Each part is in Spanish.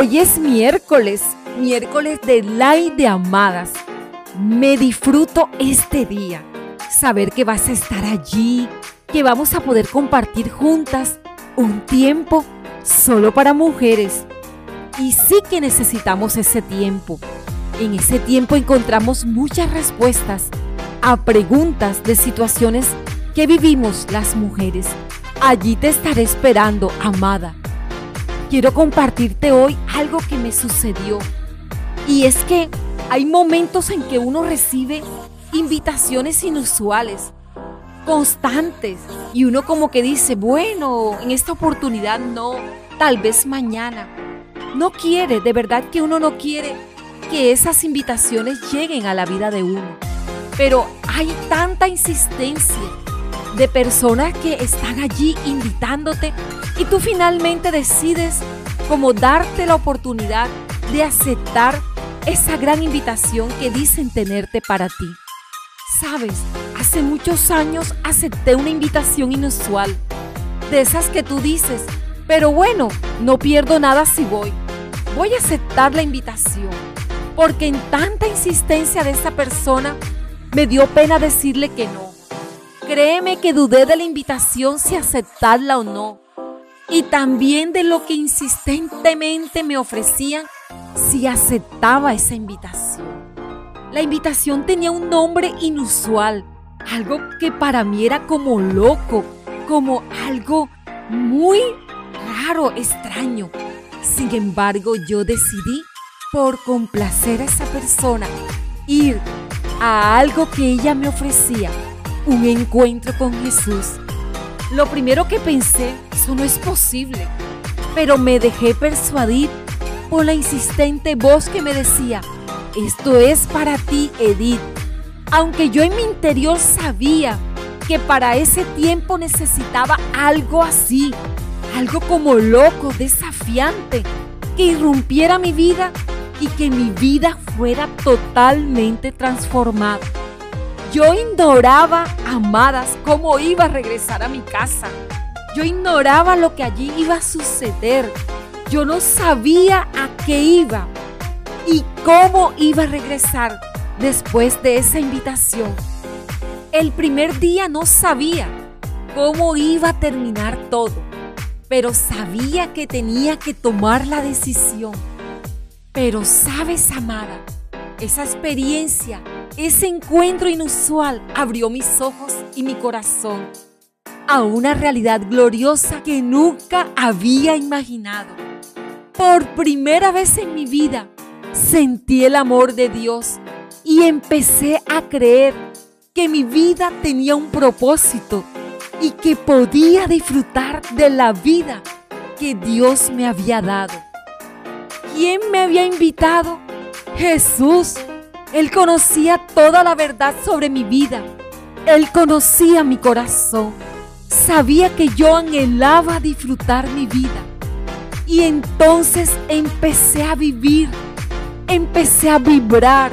Hoy es miércoles, miércoles de Light de Amadas. Me disfruto este día. Saber que vas a estar allí, que vamos a poder compartir juntas un tiempo solo para mujeres. Y sí que necesitamos ese tiempo. En ese tiempo encontramos muchas respuestas a preguntas de situaciones que vivimos las mujeres. Allí te estaré esperando, amada quiero compartirte hoy algo que me sucedió. Y es que hay momentos en que uno recibe invitaciones inusuales, constantes, y uno como que dice, bueno, en esta oportunidad no, tal vez mañana. No quiere, de verdad que uno no quiere que esas invitaciones lleguen a la vida de uno. Pero hay tanta insistencia de personas que están allí invitándote y tú finalmente decides como darte la oportunidad de aceptar esa gran invitación que dicen tenerte para ti. Sabes, hace muchos años acepté una invitación inusual, de esas que tú dices, pero bueno, no pierdo nada si voy. Voy a aceptar la invitación, porque en tanta insistencia de esa persona me dio pena decirle que no. Créeme que dudé de la invitación si aceptarla o no y también de lo que insistentemente me ofrecían si aceptaba esa invitación. La invitación tenía un nombre inusual, algo que para mí era como loco, como algo muy raro, extraño. Sin embargo, yo decidí, por complacer a esa persona, ir a algo que ella me ofrecía, un encuentro con Jesús. Lo primero que pensé no es posible. Pero me dejé persuadir por la insistente voz que me decía, esto es para ti, Edith. Aunque yo en mi interior sabía que para ese tiempo necesitaba algo así, algo como loco, desafiante, que irrumpiera mi vida y que mi vida fuera totalmente transformada. Yo ignoraba, amadas, cómo iba a regresar a mi casa yo ignoraba lo que allí iba a suceder. Yo no sabía a qué iba y cómo iba a regresar después de esa invitación. El primer día no sabía cómo iba a terminar todo, pero sabía que tenía que tomar la decisión. Pero sabes, amada, esa experiencia, ese encuentro inusual abrió mis ojos y mi corazón a una realidad gloriosa que nunca había imaginado. Por primera vez en mi vida sentí el amor de Dios y empecé a creer que mi vida tenía un propósito y que podía disfrutar de la vida que Dios me había dado. ¿Quién me había invitado? Jesús. Él conocía toda la verdad sobre mi vida. Él conocía mi corazón sabía que yo anhelaba disfrutar mi vida. Y entonces empecé a vivir, empecé a vibrar,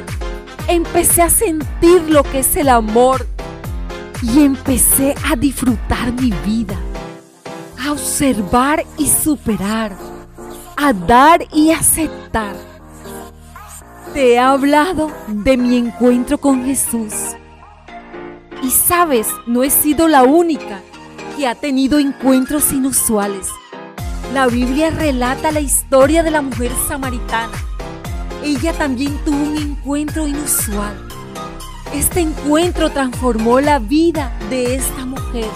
empecé a sentir lo que es el amor y empecé a disfrutar mi vida, a observar y superar, a dar y aceptar. Te he hablado de mi encuentro con Jesús. Y sabes, no he sido la única que ha tenido encuentros inusuales. La Biblia relata la historia de la mujer samaritana. Ella también tuvo un encuentro inusual. Este encuentro transformó la vida de esta mujer.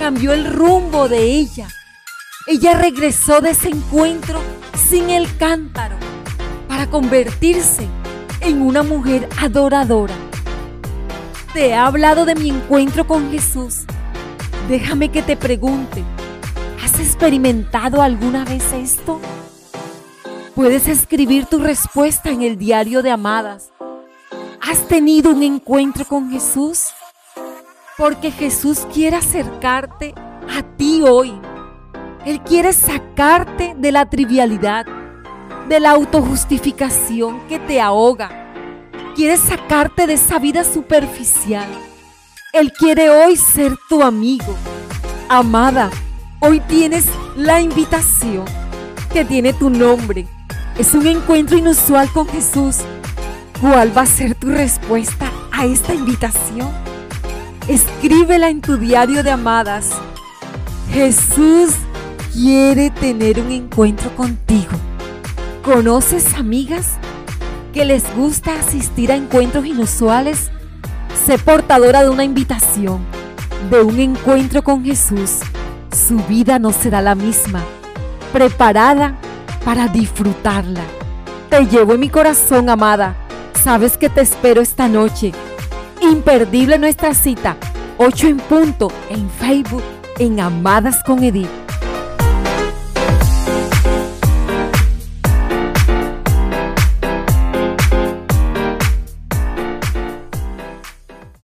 Cambió el rumbo de ella. Ella regresó de ese encuentro sin el cántaro convertirse en una mujer adoradora. Te he hablado de mi encuentro con Jesús Déjame que te pregunte, ¿has experimentado alguna vez esto? Puedes escribir tu respuesta en el diario de Amadas. ¿Has tenido un encuentro con Jesús? Porque Jesús quiere acercarte a ti hoy. Él quiere sacarte de la trivialidad, de la autojustificación que te ahoga. Quiere sacarte de esa vida superficial él quiere hoy ser tu amigo, Amada, hoy tienes la invitación que tiene tu nombre. Es un encuentro inusual con Jesús. ¿Cuál va a ser tu respuesta a esta invitación? Escríbela en tu diario de amadas. Jesús quiere tener un encuentro contigo. ¿Conoces amigas que les gusta asistir a encuentros inusuales? Sé portadora de una invitación, de un encuentro con Jesús. Su vida no será la misma. Preparada para disfrutarla. Te llevo en mi corazón, amada. Sabes que te espero esta noche. Imperdible nuestra cita. 8 en punto en Facebook en Amadas con Edith.